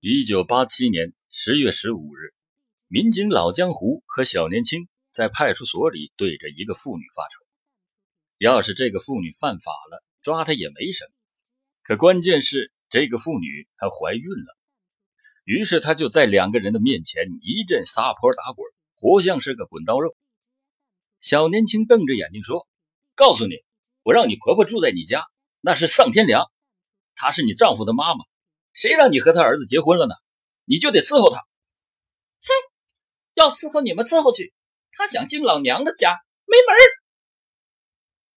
一九八七年十月十五日，民警老江湖和小年轻在派出所里对着一个妇女发愁。要是这个妇女犯法了，抓她也没什么。可关键是这个妇女她怀孕了，于是她就在两个人的面前一阵撒泼打滚，活像是个滚刀肉。小年轻瞪着眼睛说：“告诉你，我让你婆婆住在你家，那是丧天良。她是你丈夫的妈妈。”谁让你和他儿子结婚了呢？你就得伺候他。哼，要伺候你们伺候去。他想进老娘的家，没门儿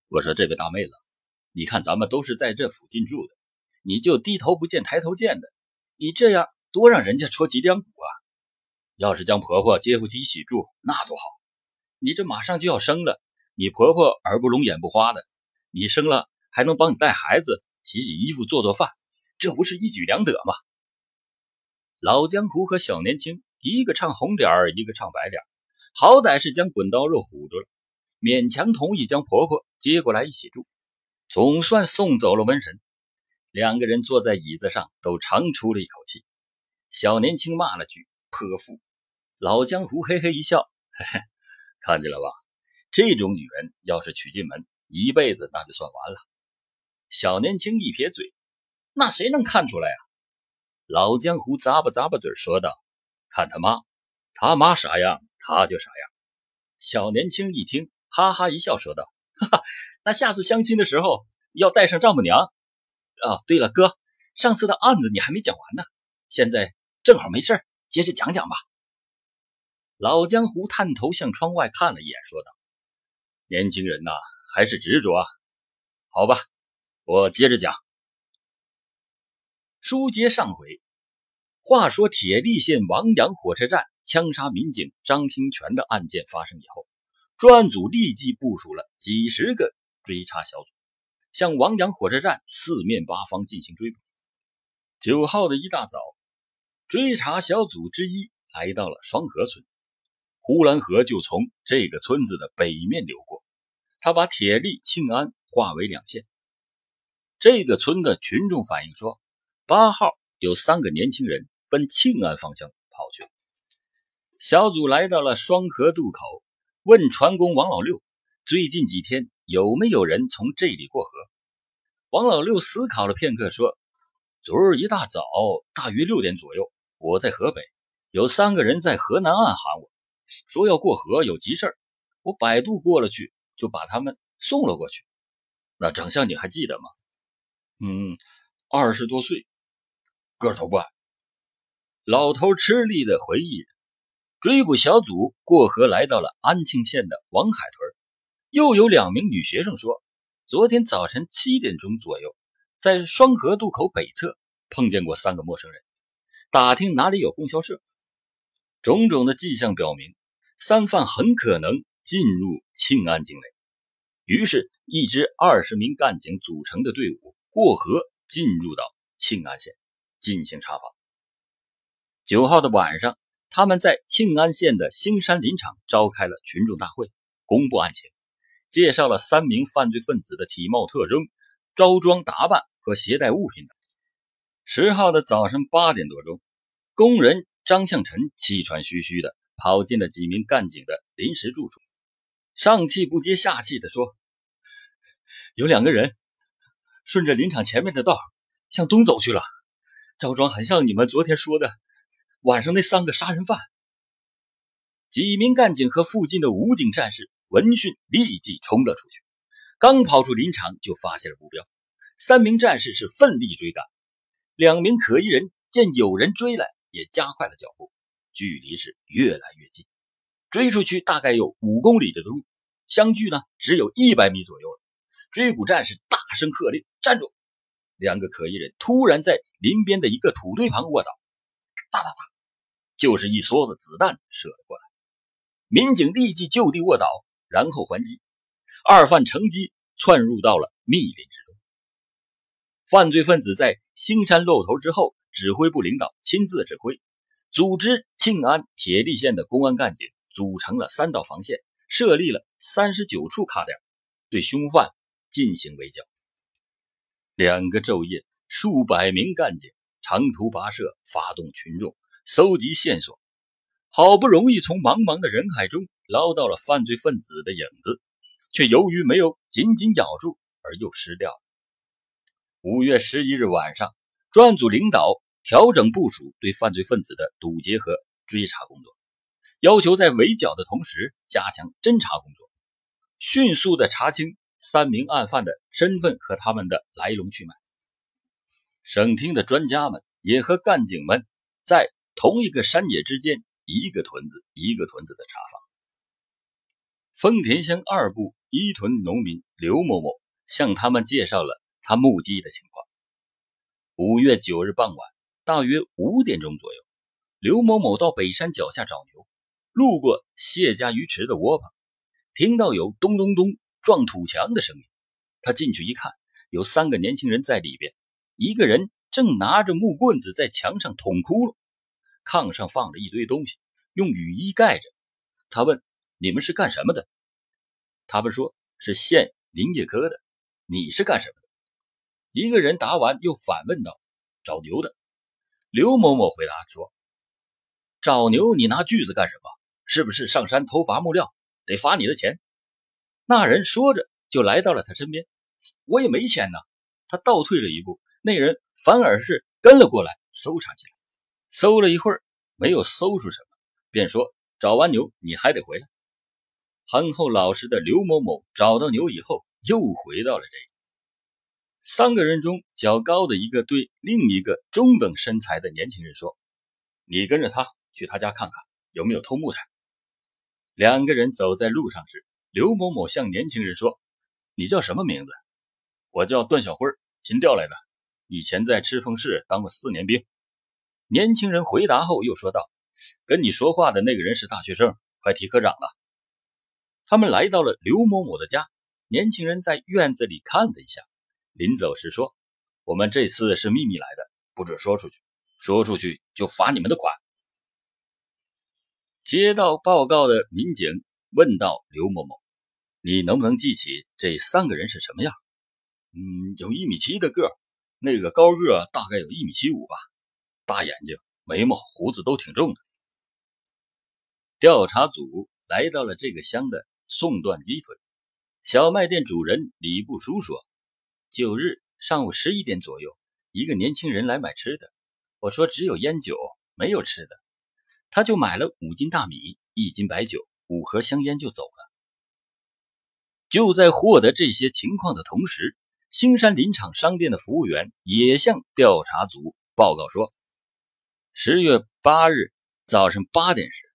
我说这位大妹子，你看咱们都是在这附近住的，你就低头不见抬头见的，你这样多让人家戳脊梁骨啊！要是将婆婆接回去一起住，那多好。你这马上就要生了，你婆婆耳不聋眼不花的，你生了还能帮你带孩子、洗洗衣服、做做饭。这不是一举两得吗？老江湖和小年轻，一个唱红脸儿，一个唱白脸儿，好歹是将滚刀肉唬住了，勉强同意将婆婆接过来一起住，总算送走了瘟神。两个人坐在椅子上，都长出了一口气。小年轻骂了句“泼妇”，老江湖嘿嘿一笑：“嘿嘿，看见了吧？这种女人要是娶进门，一辈子那就算完了。”小年轻一撇嘴。那谁能看出来啊？老江湖咂巴咂巴嘴说道：“看他妈，他妈啥样，他就啥样。”小年轻一听，哈哈一笑，说道：“哈哈，那下次相亲的时候要带上丈母娘。哦，对了，哥，上次的案子你还没讲完呢，现在正好没事接着讲讲吧。”老江湖探头向窗外看了一眼，说道：“年轻人呐，还是执着啊。好吧，我接着讲。”书接上回，话说铁力县王阳火车站枪杀民警张兴全的案件发生以后，专案组立即部署了几十个追查小组，向王阳火车站四面八方进行追捕。九号的一大早，追查小组之一来到了双河村，呼兰河就从这个村子的北面流过，他把铁力、庆安划为两线。这个村的群众反映说。八号有三个年轻人奔庆安方向跑去了。小组来到了双河渡口，问船工王老六：“最近几天有没有人从这里过河？”王老六思考了片刻，说：“昨儿一大早，大约六点左右，我在河北，有三个人在河南岸喊我，说要过河，有急事儿。我摆渡过了去，就把他们送了过去。那长相你还记得吗？嗯，二十多岁。”个头不矮，老头吃力的回忆着。追捕小组过河来到了安庆县的王海屯，又有两名女学生说，昨天早晨七点钟左右，在双河渡口北侧碰见过三个陌生人，打听哪里有供销社。种种的迹象表明，三犯很可能进入庆安境内。于是，一支二十名干警组成的队伍过河进入到庆安县。进行查访。九号的晚上，他们在庆安县的兴山林场召开了群众大会，公布案情，介绍了三名犯罪分子的体貌特征、着装打扮和携带物品等。十号的早上八点多钟，工人张向臣气喘吁吁的跑进了几名干警的临时住处，上气不接下气的说：“有两个人顺着林场前面的道向东走去了。”赵庄很像你们昨天说的晚上那三个杀人犯。几名干警和附近的武警战士闻讯立即冲了出去，刚跑出林场就发现了目标。三名战士是奋力追赶，两名可疑人见有人追来，也加快了脚步，距离是越来越近。追出去大概有五公里的路，相距呢只有一百米左右了。追捕战士大声喝令：“站住！”两个可疑人突然在林边的一个土堆旁卧倒，哒哒哒，就是一梭子子弹射了过来。民警立即就地卧倒，然后还击。二犯乘机窜入到了密林之中。犯罪分子在兴山露头之后，指挥部领导亲自指挥，组织庆安、铁力县的公安干警组成了三道防线，设立了三十九处卡点，对凶犯进行围剿。两个昼夜，数百名干警长途跋涉，发动群众，搜集线索，好不容易从茫茫的人海中捞到了犯罪分子的影子，却由于没有紧紧咬住而又失掉了。五月十一日晚上，专案组领导调整部署对犯罪分子的堵截和追查工作，要求在围剿的同时加强侦查工作，迅速的查清三名案犯的身份和他们的来龙去脉。省厅的专家们也和干警们在同一个山野之间，一个屯子一个屯子的查访。丰田乡二部一屯农民刘某某向他们介绍了他目击的情况。五月九日傍晚，大约五点钟左右，刘某某到北山脚下找牛，路过谢家鱼池的窝棚，听到有咚咚咚撞土墙的声音。他进去一看，有三个年轻人在里边。一个人正拿着木棍子在墙上捅窟窿，炕上放着一堆东西，用雨衣盖着。他问：“你们是干什么的？”他们说：“是县林业科的。”你是干什么的？一个人答完，又反问道：“找牛的。”刘某某回答说：“找牛，你拿锯子干什么？是不是上山偷伐木料？得罚你的钱。”那人说着，就来到了他身边。我也没钱呢。他倒退了一步。那人反而是跟了过来，搜查起来。搜了一会儿，没有搜出什么，便说：“找完牛，你还得回来。”憨厚老实的刘某某找到牛以后，又回到了这里。三个人中较高的一个对另一个中等身材的年轻人说：“你跟着他去他家看看，有没有偷木材。”两个人走在路上时，刘某某向年轻人说：“你叫什么名字？”“我叫段小辉，新调来的。”以前在赤峰市当过四年兵，年轻人回答后又说道：“跟你说话的那个人是大学生，快提科长了。”他们来到了刘某某的家，年轻人在院子里看了一下，临走时说：“我们这次是秘密来的，不准说出去，说出去就罚你们的款。”接到报告的民警问道：“刘某某，你能不能记起这三个人是什么样？”“嗯，有一米七的个。”那个高个大概有一米七五吧，大眼睛，眉毛胡子都挺重的。调查组来到了这个乡的宋段鸡腿，小卖店主人李不书说：“九日上午十一点左右，一个年轻人来买吃的。我说只有烟酒，没有吃的，他就买了五斤大米、一斤白酒、五盒香烟就走了。”就在获得这些情况的同时。兴山林场商店的服务员也向调查组报告说：十月八日早上八点时，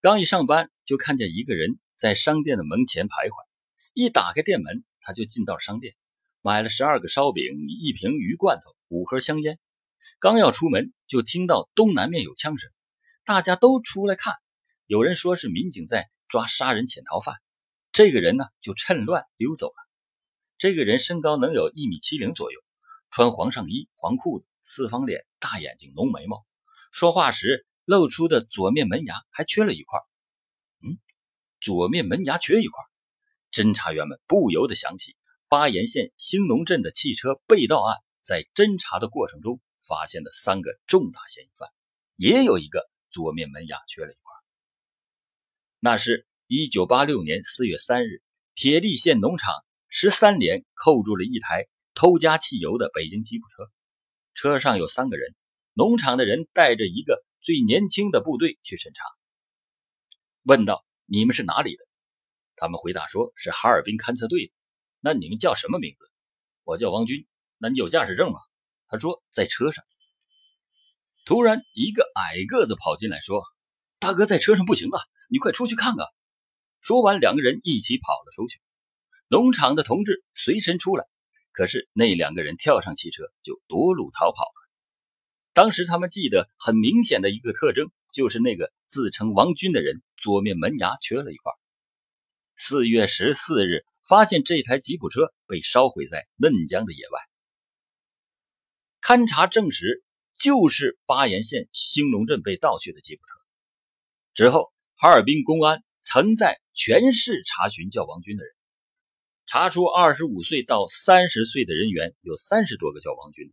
刚一上班就看见一个人在商店的门前徘徊。一打开店门，他就进到商店，买了十二个烧饼、一瓶鱼罐头、五盒香烟。刚要出门，就听到东南面有枪声，大家都出来看。有人说是民警在抓杀人潜逃犯，这个人呢就趁乱溜走了。这个人身高能有一米七零左右，穿黄上衣、黄裤子，四方脸，大眼睛，浓眉毛，说话时露出的左面门牙还缺了一块。嗯，左面门牙缺一块，侦查员们不由得想起巴彦县兴农镇的汽车被盗案，在侦查的过程中发现的三个重大嫌疑犯，也有一个左面门牙缺了一块。那是一九八六年四月三日，铁力县农场。十三连扣住了一台偷加汽油的北京吉普车，车上有三个人。农场的人带着一个最年轻的部队去审查，问道：“你们是哪里的？”他们回答说：“是哈尔滨勘测队的。”那你们叫什么名字？我叫王军。那你有驾驶证吗？他说在车上。突然，一个矮个子跑进来，说：“大哥，在车上不行啊，你快出去看看。”说完，两个人一起跑了出去。农场的同志随身出来，可是那两个人跳上汽车就夺路逃跑了。当时他们记得很明显的一个特征，就是那个自称王军的人左面门牙缺了一块。四月十四日，发现这台吉普车被烧毁在嫩江的野外。勘查证实，就是巴彦县兴隆镇被盗去的吉普车。之后，哈尔滨公安曾在全市查询叫王军的人。查出二十五岁到三十岁的人员有三十多个叫王军，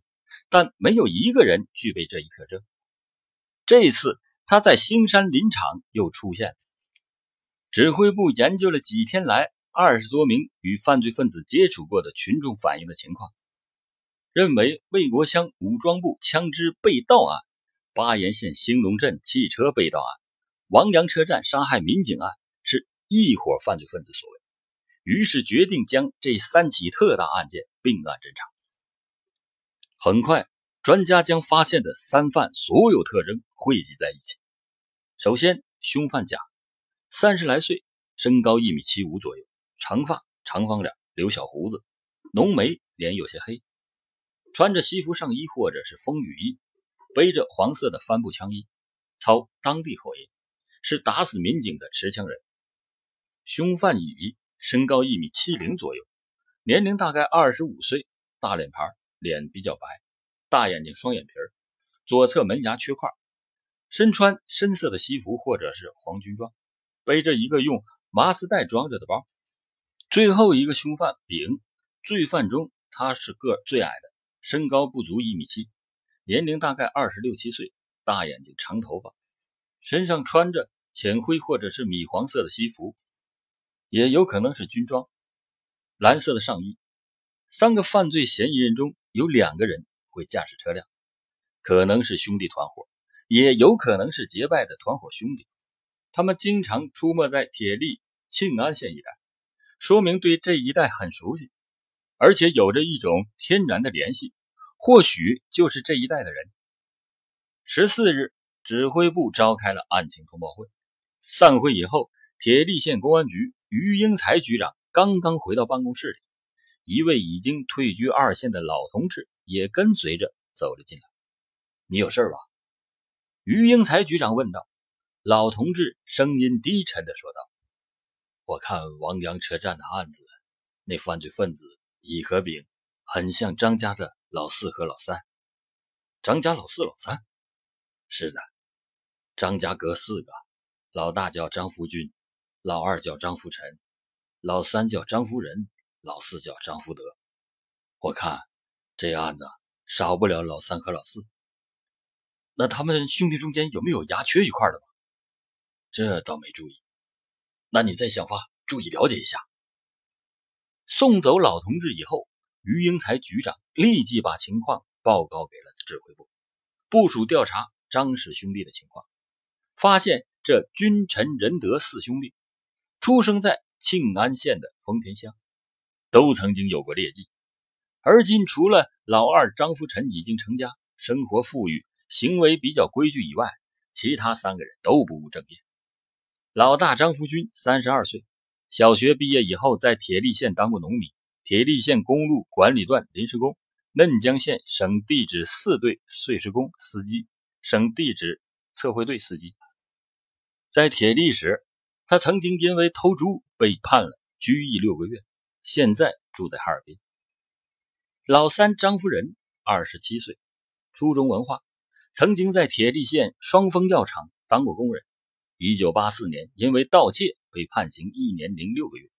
但没有一个人具备这一特征。这次他在兴山林场又出现了。指挥部研究了几天来二十多名与犯罪分子接触过的群众反映的情况，认为魏国乡武装部枪支被盗案、巴彦县兴隆镇汽车被盗案、王阳车站杀害民警案一伙犯罪分子所为，于是决定将这三起特大案件并案侦查。很快。专家将发现的三犯所有特征汇集在一起。首先，凶犯甲，三十来岁，身高一米七五左右，长发，长方脸，留小胡子，浓眉，脸有些黑，穿着西服上衣或者是风雨衣，背着黄色的帆布枪衣，操当地口音，是打死民警的持枪人。凶犯乙，身高一米七零左右，年龄大概二十五岁，大脸盘，脸比较白。大眼睛，双眼皮，左侧门牙缺块，身穿深色的西服或者是黄军装，背着一个用麻丝袋装着的包。最后一个凶犯丙，罪犯中他是个最矮的，身高不足一米七，年龄大概二十六七岁，大眼睛，长头发，身上穿着浅灰或者是米黄色的西服，也有可能是军装，蓝色的上衣。三个犯罪嫌疑人中有两个人。会驾驶车辆，可能是兄弟团伙，也有可能是结拜的团伙兄弟。他们经常出没在铁力庆安县一带，说明对这一带很熟悉，而且有着一种天然的联系，或许就是这一带的人。十四日，指挥部召开了案情通报会。散会以后，铁力县公安局于英才局长刚刚回到办公室里，一位已经退居二线的老同志。也跟随着走了进来。你有事吧？于英才局长问道。老同志声音低沉的说道：“我看王阳车站的案子，那犯罪分子乙和丙很像张家的老四和老三。张家老四、老三？是的，张家哥四个，老大叫张福军，老二叫张福臣，老三叫张福仁，老四叫张福德。我看。”这案子少不了老三和老四，那他们兄弟中间有没有牙缺一块的吗？这倒没注意，那你再想法注意了解一下。送走老同志以后，于英才局长立即把情况报告给了指挥部，部署调查张氏兄弟的情况，发现这君臣仁德四兄弟出生在庆安县的丰田乡，都曾经有过劣迹。而今，除了老二张福臣已经成家，生活富裕，行为比较规矩以外，其他三个人都不务正业。老大张福军三十二岁，小学毕业以后在铁力县当过农民，铁力县公路管理段临时工，嫩江县省地质四队碎石工司机，省地质测绘队司机。在铁力时，他曾经因为偷猪被判了拘役六个月，现在住在哈尔滨。老三张夫人，二十七岁，初中文化，曾经在铁力县双峰药厂当过工人。一九八四年因为盗窃被判刑一年零六个月。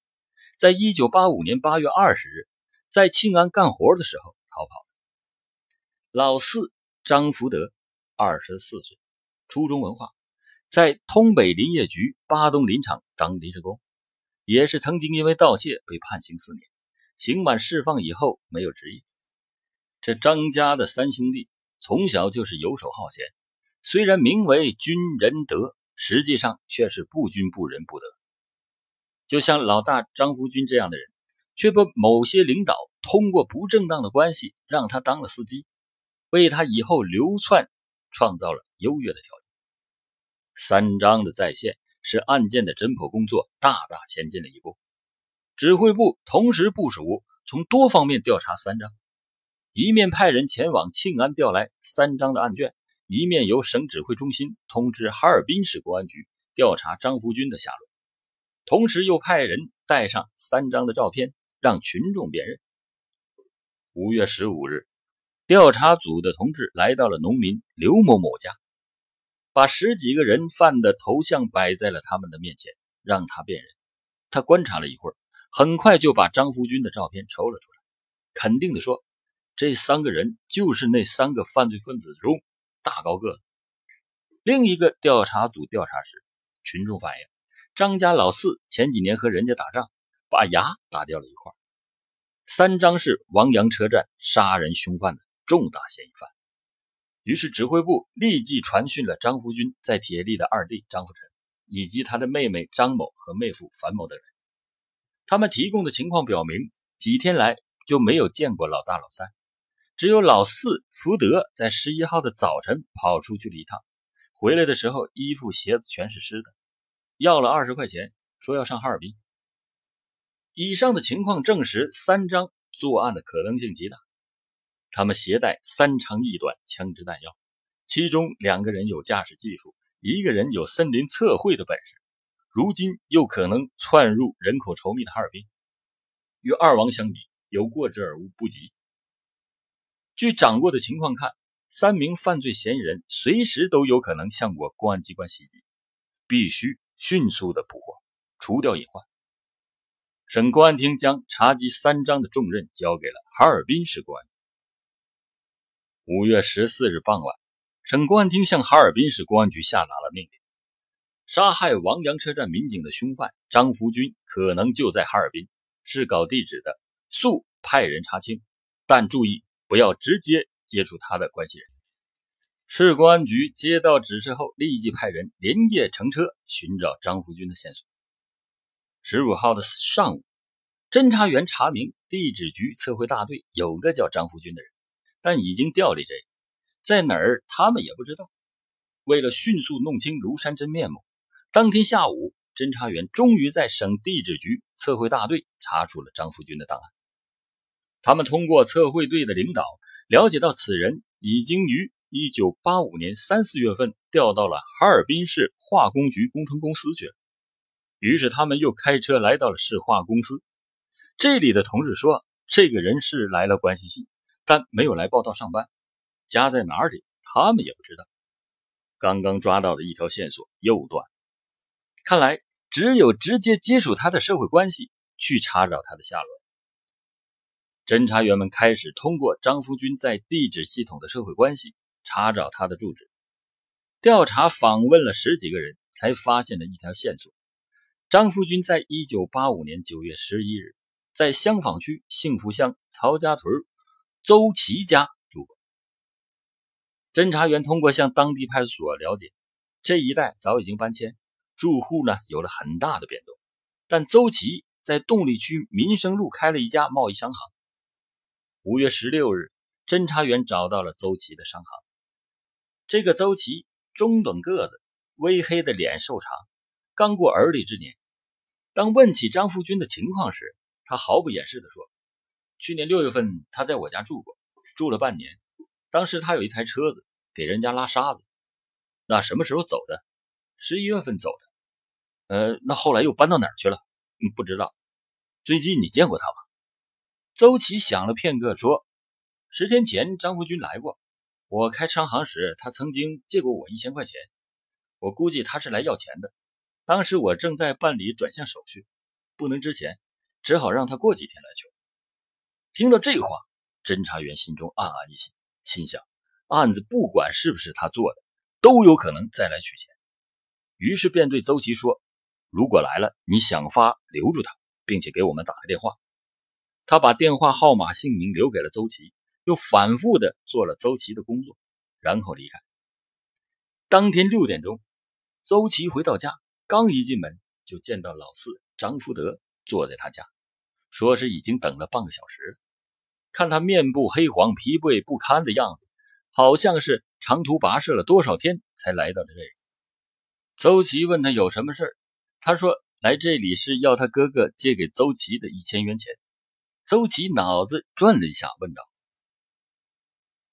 在一九八五年八月二十日，在庆安干活的时候逃跑。老四张福德，二十四岁，初中文化，在通北林业局巴东林场当临时工，也是曾经因为盗窃被判刑四年。刑满释放以后没有职业。这张家的三兄弟从小就是游手好闲，虽然名为军人德，实际上却是不军不仁不德。就像老大张福军这样的人，却被某些领导通过不正当的关系让他当了司机，为他以后流窜创造了优越的条件。三张的再现，使案件的侦破工作大大前进了一步。指挥部同时部署，从多方面调查三张，一面派人前往庆安调来三张的案卷，一面由省指挥中心通知哈尔滨市公安局调查张福军的下落，同时又派人带上三张的照片，让群众辨认。五月十五日，调查组的同志来到了农民刘某某家，把十几个人犯的头像摆在了他们的面前，让他辨认。他观察了一会儿。很快就把张福军的照片抽了出来，肯定的说：“这三个人就是那三个犯罪分子中大高个子。另一个调查组调查时，群众反映，张家老四前几年和人家打仗，把牙打掉了一块。三张是王阳车站杀人凶犯的重大嫌疑犯。于是指挥部立即传讯了张福军在铁力的二弟张福臣，以及他的妹妹张某和妹夫樊某等人。他们提供的情况表明，几天来就没有见过老大、老三，只有老四福德在十一号的早晨跑出去了一趟，回来的时候衣服鞋子全是湿的，要了二十块钱，说要上哈尔滨。以上的情况证实三张作案的可能性极大。他们携带三长一短枪支弹药，其中两个人有驾驶技术，一个人有森林测绘的本事。如今又可能窜入人口稠密的哈尔滨，与二王相比，有过之而无不及。据掌握的情况看，三名犯罪嫌疑人随时都有可能向我公安机关袭击，必须迅速的捕获，除掉隐患。省公安厅将查缉三张的重任交给了哈尔滨市公安。五月十四日傍晚，省公安厅向哈尔滨市公安局下达了命令。杀害王阳车站民警的凶犯张福军可能就在哈尔滨，是搞地址的，速派人查清，但注意不要直接接触他的关系人。市公安局接到指示后，立即派人连夜乘车寻找张福军的线索。十五号的上午，侦查员查明地质局测绘大队有个叫张福军的人，但已经调离这，在哪儿他们也不知道。为了迅速弄清庐山真面目。当天下午，侦查员终于在省地质局测绘大队查出了张福军的档案。他们通过测绘队的领导了解到，此人已经于1985年三四月份调到了哈尔滨市化工局工程公司去了。于是，他们又开车来到了市化公司。这里的同事说，这个人是来了关系系，但没有来报道上班，家在哪里，他们也不知道。刚刚抓到的一条线索又断。看来只有直接接触他的社会关系，去查找他的下落。侦查员们开始通过张福军在地质系统的社会关系查找他的住址。调查访问了十几个人，才发现了一条线索：张福军在一九八五年九月十一日，在香坊区幸福乡曹家屯周琦家住过。侦查员通过向当地派出所了解，这一带早已经搬迁。住户呢有了很大的变动，但周琦在动力区民生路开了一家贸易商行。五月十六日，侦查员找到了周琦的商行。这个周琦中等个子，微黑的脸，瘦长，刚过而立之年。当问起张福军的情况时，他毫不掩饰地说：“去年六月份他在我家住过，住了半年。当时他有一台车子，给人家拉沙子。那什么时候走的？十一月份走的。”呃，那后来又搬到哪儿去了？嗯，不知道。最近你见过他吗？周琦想了片刻，说：“十天前张福军来过，我开商行时，他曾经借过我一千块钱。我估计他是来要钱的。当时我正在办理转向手续，不能支钱，只好让他过几天来取。”听到这话，侦查员心中暗暗一喜，心想：案子不管是不是他做的，都有可能再来取钱。于是便对周琦说。如果来了，你想法留住他，并且给我们打个电话。他把电话号码、姓名留给了周琦，又反复的做了周琦的工作，然后离开。当天六点钟，周琦回到家，刚一进门就见到老四张福德坐在他家，说是已经等了半个小时了。看他面部黑黄、疲惫不堪的样子，好像是长途跋涉了多少天才来到这里。周琦问他有什么事他说：“来这里是要他哥哥借给周琦的一千元钱。”周琦脑子转了一下，问道：“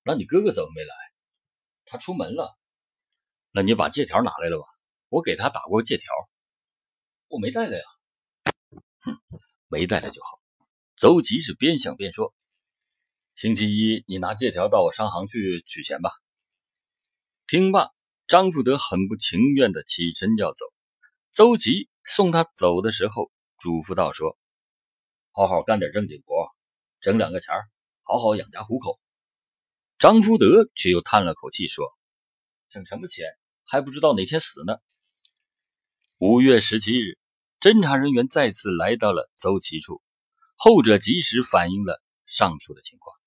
那你哥哥怎么没来？他出门了。那你把借条拿来了吧？我给他打过借条。我没带来呀。哼，没带来就好。”周琦是边想边说：“星期一你拿借条到我商行去取钱吧。”听罢，张富德很不情愿的起身要走。周吉送他走的时候，嘱咐道：“说，好好干点正经活，挣两个钱好好养家糊口。张福德却又叹了口气说：“挣什么钱，还不知道哪天死呢。”五月十七日，侦查人员再次来到了邹琦处，后者及时反映了上述的情况。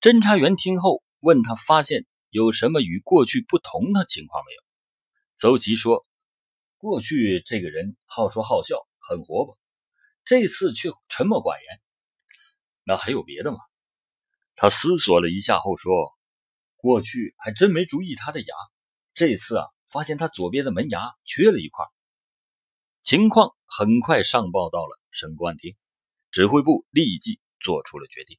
侦查员听后问他：“发现有什么与过去不同的情况没有？”邹琦说：“过去这个人好说好笑，很活泼，这次却沉默寡言。那还有别的吗？”他思索了一下后说：“过去还真没注意他的牙，这次啊，发现他左边的门牙缺了一块。”情况很快上报到了省公安厅，指挥部立即做出了决定：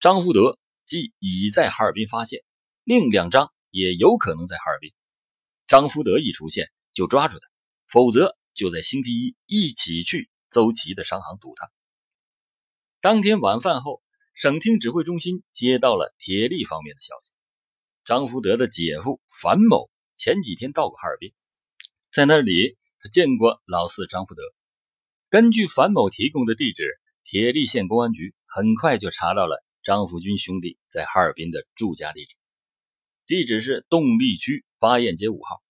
张福德既已在哈尔滨发现，另两张也有可能在哈尔滨。张福德一出现就抓住他，否则就在星期一一起去邹琦的商行堵他。当天晚饭后。省厅指挥中心接到了铁力方面的消息，张福德的姐夫樊某前几天到过哈尔滨，在那里他见过老四张福德。根据樊某提供的地址，铁力县公安局很快就查到了张福军兄弟在哈尔滨的住家地址，地址是动力区八堰街五号。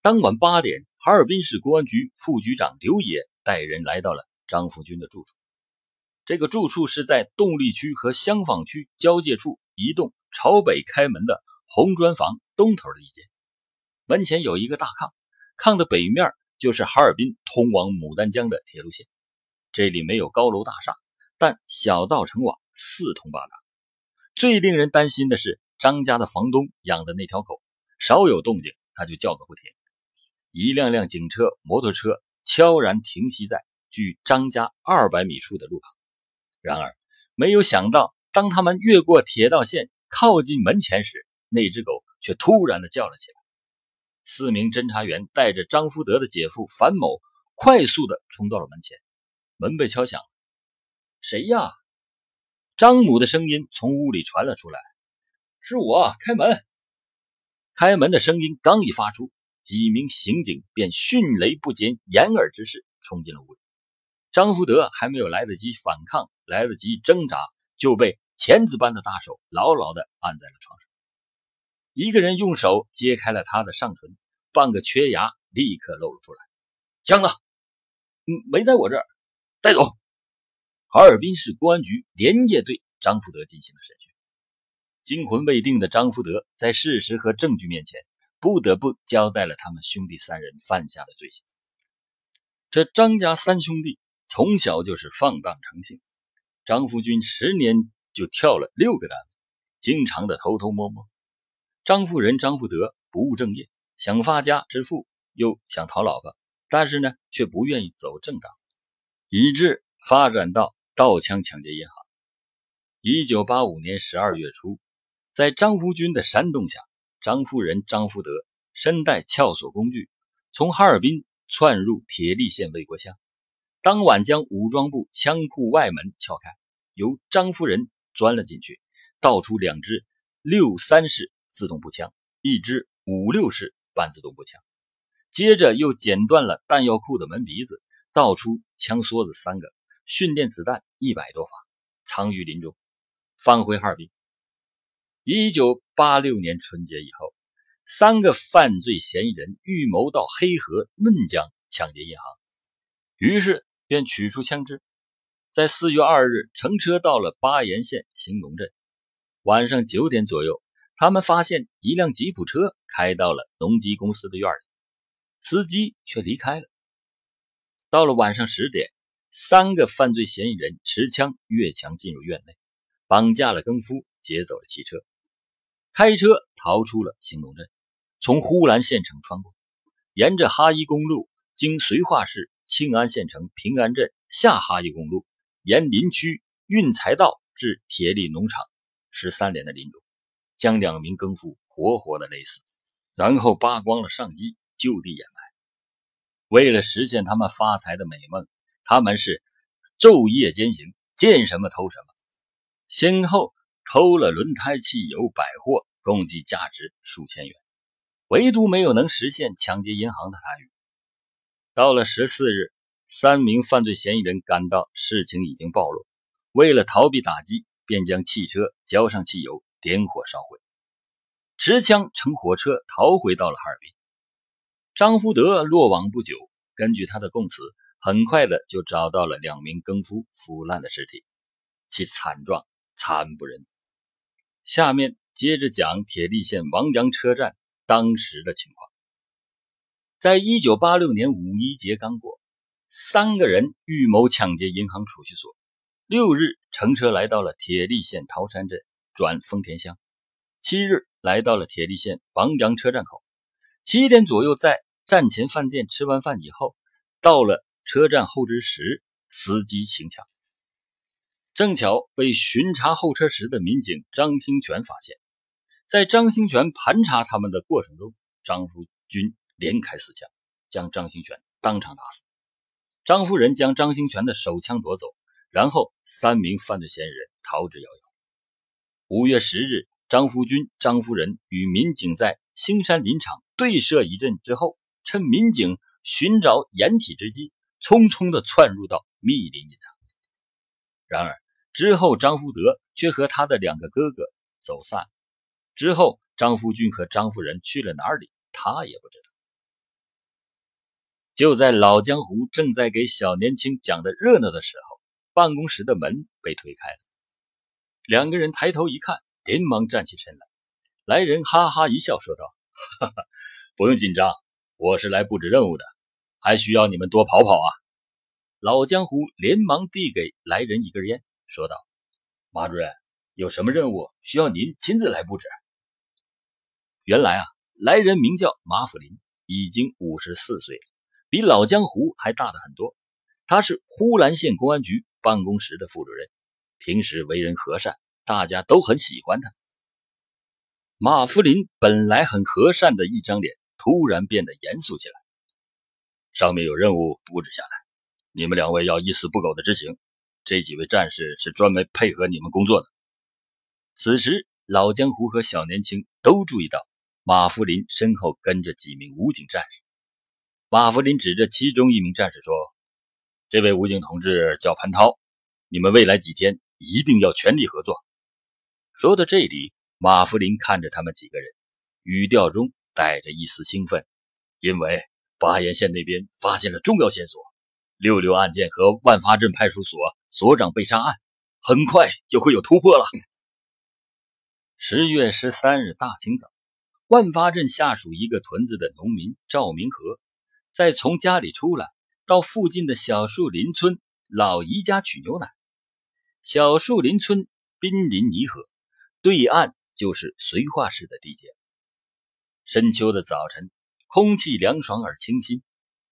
当晚八点，哈尔滨市公安局副局长刘野带人来到了张福军的住处。这个住处是在动力区和香坊区交界处一栋朝北开门的红砖房东头的一间，门前有一个大炕，炕的北面就是哈尔滨通往牡丹江的铁路线。这里没有高楼大厦，但小道成网，四通八达。最令人担心的是张家的房东养的那条狗，稍有动静他就叫个不停。一辆辆警车、摩托车悄然停息在距张家二百米处的路旁。然而，没有想到，当他们越过铁道线靠近门前时，那只狗却突然的叫了起来。四名侦查员带着张福德的姐夫樊某，快速的冲到了门前。门被敲响了，谁呀？张母的声音从屋里传了出来：“是我，开门。”开门的声音刚一发出，几名刑警便迅雷不及掩耳之势冲进了屋里。张福德还没有来得及反抗。来得及挣扎，就被钳子般的大手牢牢地按在了床上。一个人用手揭开了他的上唇，半个缺牙立刻露了出来。枪呢？嗯，没在我这儿，带走。哈尔滨市公安局连夜对张福德进行了审讯。惊魂未定的张福德在事实和证据面前，不得不交代了他们兄弟三人犯下的罪行。这张家三兄弟从小就是放荡成性。张福军十年就跳了六个单位，经常的偷偷摸摸。张富仁、张福德不务正业，想发家致富，又想讨老婆，但是呢，却不愿意走正道，以致发展到盗枪抢劫银行。一九八五年十二月初，在张福军的煽动下，张夫人、张福德身带撬锁工具，从哈尔滨窜入铁力县魏国乡。当晚将武装部枪库外门撬开，由张夫人钻了进去，倒出两支六三式自动步枪，一支五六式半自动步枪，接着又剪断了弹药库的门鼻子，倒出枪梭子三个，训练子弹一百多发，藏于林中，返回哈尔滨。一九八六年春节以后，三个犯罪嫌疑人预谋到黑河、嫩江抢劫银行，于是。便取出枪支，在四月二日乘车到了巴彦县兴隆镇。晚上九点左右，他们发现一辆吉普车开到了农机公司的院里，司机却离开了。到了晚上十点，三个犯罪嫌疑人持枪越墙进入院内，绑架了更夫，劫走了汽车，开车逃出了兴隆镇，从呼兰县城穿过，沿着哈一公路经绥化市。庆安县城平安镇下哈一公路，沿林区运材道至铁力农场十三连的林中，将两名更夫活活的勒死，然后扒光了上衣，就地掩埋。为了实现他们发财的美梦，他们是昼夜兼行，见什么偷什么，先后偷了轮胎、汽油、百货，共计价值数千元，唯独没有能实现抢劫银行的贪欲。到了十四日，三名犯罪嫌疑人感到事情已经暴露，为了逃避打击，便将汽车浇上汽油，点火烧毁，持枪乘火车逃回到了哈尔滨。张福德落网不久，根据他的供词，很快的就找到了两名更夫腐烂的尸体，其惨状惨不忍睹。下面接着讲铁力县王杨车站当时的情况。在一九八六年五一节刚过，三个人预谋抢劫银行储蓄所。六日乘车来到了铁力县桃山镇转丰田乡，七日来到了铁力县王杨车站口。七点左右在站前饭店吃完饭以后，到了车站候车时，司机行抢，正巧被巡查候车室的民警张兴全发现。在张兴全盘查他们的过程中，张福军。连开四枪，将张兴全当场打死。张夫人将张兴全的手枪夺走，然后三名犯罪嫌疑人逃之夭夭。五月十日，张福军、张夫人与民警在兴山林场对射一阵之后，趁民警寻找掩体之机，匆匆地窜入到密林隐藏。然而之后，张福德却和他的两个哥哥走散。之后，张福军和张夫人去了哪里，他也不知道。就在老江湖正在给小年轻讲的热闹的时候，办公室的门被推开了。两个人抬头一看，连忙站起身来。来人哈哈一笑，说道：“哈哈，不用紧张，我是来布置任务的，还需要你们多跑跑啊。”老江湖连忙递给来人一根烟，说道：“马主任，有什么任务需要您亲自来布置？”原来啊，来人名叫马福林，已经五十四岁了。比老江湖还大的很多，他是呼兰县公安局办公室的副主任，平时为人和善，大家都很喜欢他。马福林本来很和善的一张脸，突然变得严肃起来。上面有任务布置下来，你们两位要一丝不苟的执行。这几位战士是专门配合你们工作的。此时，老江湖和小年轻都注意到马福林身后跟着几名武警战士。马福林指着其中一名战士说：“这位武警同志叫潘涛，你们未来几天一定要全力合作。”说到这里，马福林看着他们几个人，语调中带着一丝兴奋，因为巴彦县那边发现了重要线索，六六案件和万发镇派出所所长被杀案，很快就会有突破了。十月十三日大清早，万发镇下属一个屯子的农民赵明和。在从家里出来，到附近的小树林村老姨家取牛奶。小树林村濒临泥河，对岸就是绥化市的地界。深秋的早晨，空气凉爽而清新，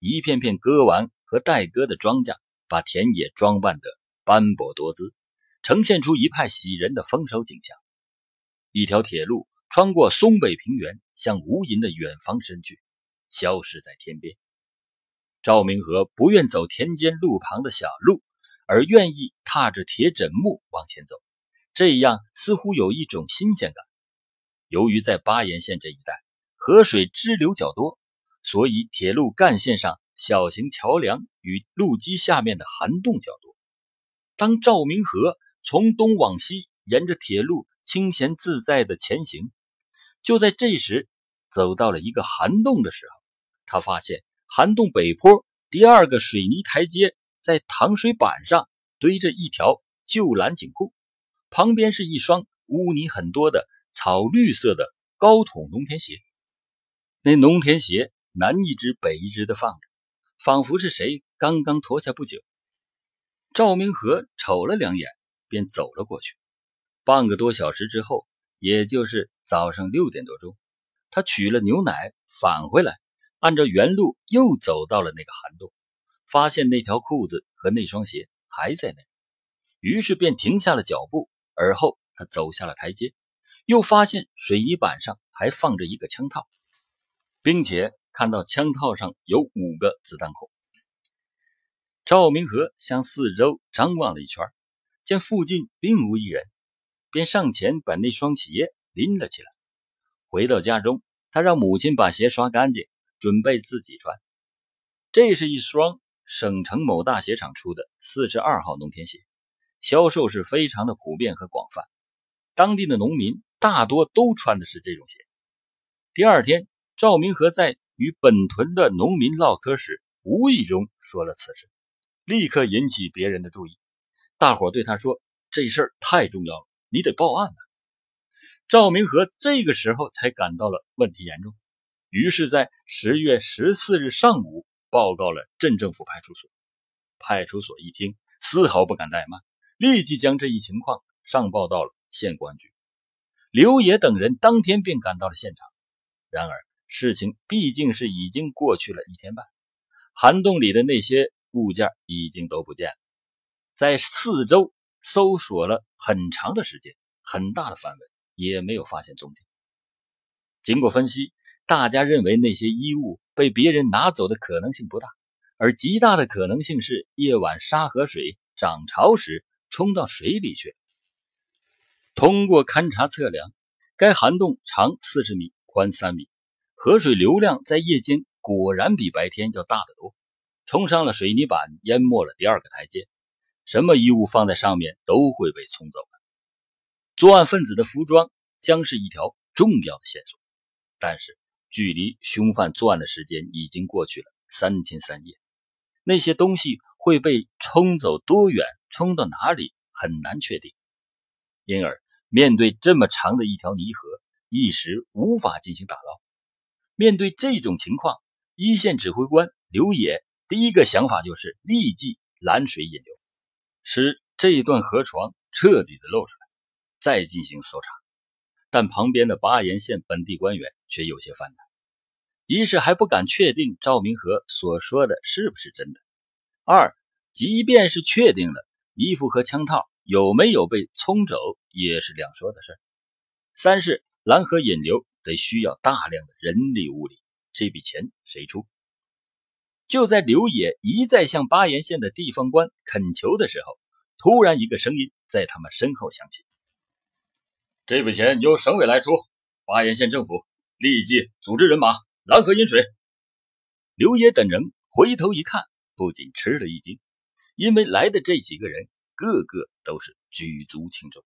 一片片割完和待割的庄稼，把田野装扮得斑驳多姿，呈现出一派喜人的丰收景象。一条铁路穿过松北平原，向无垠的远方伸去，消失在天边。赵明和不愿走田间路旁的小路，而愿意踏着铁枕木往前走，这样似乎有一种新鲜感。由于在巴彦县这一带河水支流较多，所以铁路干线上小型桥梁与路基下面的涵洞较多。当赵明和从东往西沿着铁路清闲自在的前行，就在这时走到了一个涵洞的时候，他发现。涵洞北坡第二个水泥台阶，在糖水板上堆着一条旧蓝景裤，旁边是一双污泥很多的草绿色的高筒农田鞋。那农田鞋南一只北一只的放着，仿佛是谁刚刚脱下不久。赵明和瞅了两眼，便走了过去。半个多小时之后，也就是早上六点多钟，他取了牛奶返回来。按照原路又走到了那个涵洞，发现那条裤子和那双鞋还在那，于是便停下了脚步。而后他走下了台阶，又发现水泥板上还放着一个枪套，并且看到枪套上有五个子弹孔。赵明和向四周张望了一圈，见附近并无一人，便上前把那双鞋拎了起来。回到家中，他让母亲把鞋刷干净。准备自己穿，这是一双省城某大鞋厂出的四十二号农田鞋，销售是非常的普遍和广泛，当地的农民大多都穿的是这种鞋。第二天，赵明和在与本屯的农民唠嗑时，无意中说了此事，立刻引起别人的注意。大伙对他说：“这事儿太重要了，你得报案啊！”赵明和这个时候才感到了问题严重，于是，在十月十四日上午报告了镇政府派出所。派出所一听，丝毫不敢怠慢，立即将这一情况上报到了县公安局。刘野等人当天便赶到了现场。然而，事情毕竟是已经过去了一天半，涵洞里的那些物件已经都不见了。在四周搜索了很长的时间，很大的范围。也没有发现踪迹。经过分析，大家认为那些衣物被别人拿走的可能性不大，而极大的可能性是夜晚沙河水涨潮时冲到水里去。通过勘查测量，该涵洞长四十米，宽三米，河水流量在夜间果然比白天要大得多，冲上了水泥板，淹没了第二个台阶，什么衣物放在上面都会被冲走。作案分子的服装将是一条重要的线索，但是距离凶犯作案的时间已经过去了三天三夜，那些东西会被冲走多远、冲到哪里很难确定。因而，面对这么长的一条泥河，一时无法进行打捞。面对这种情况，一线指挥官刘野第一个想法就是立即拦水引流，使这一段河床彻底的露出来。再进行搜查，但旁边的巴彦县本地官员却有些犯难：一是还不敢确定赵明和所说的是不是真的；二，即便是确定了，衣服和枪套有没有被冲走也是两说的事；三是拦河引流得需要大量的人力物力，这笔钱谁出？就在刘野一再向巴彦县的地方官恳求的时候，突然一个声音在他们身后响起。这笔钱由省委来出，巴彦县政府立即组织人马拦河引水。刘野等人回头一看，不仅吃了一惊，因为来的这几个人个个都是举足轻重。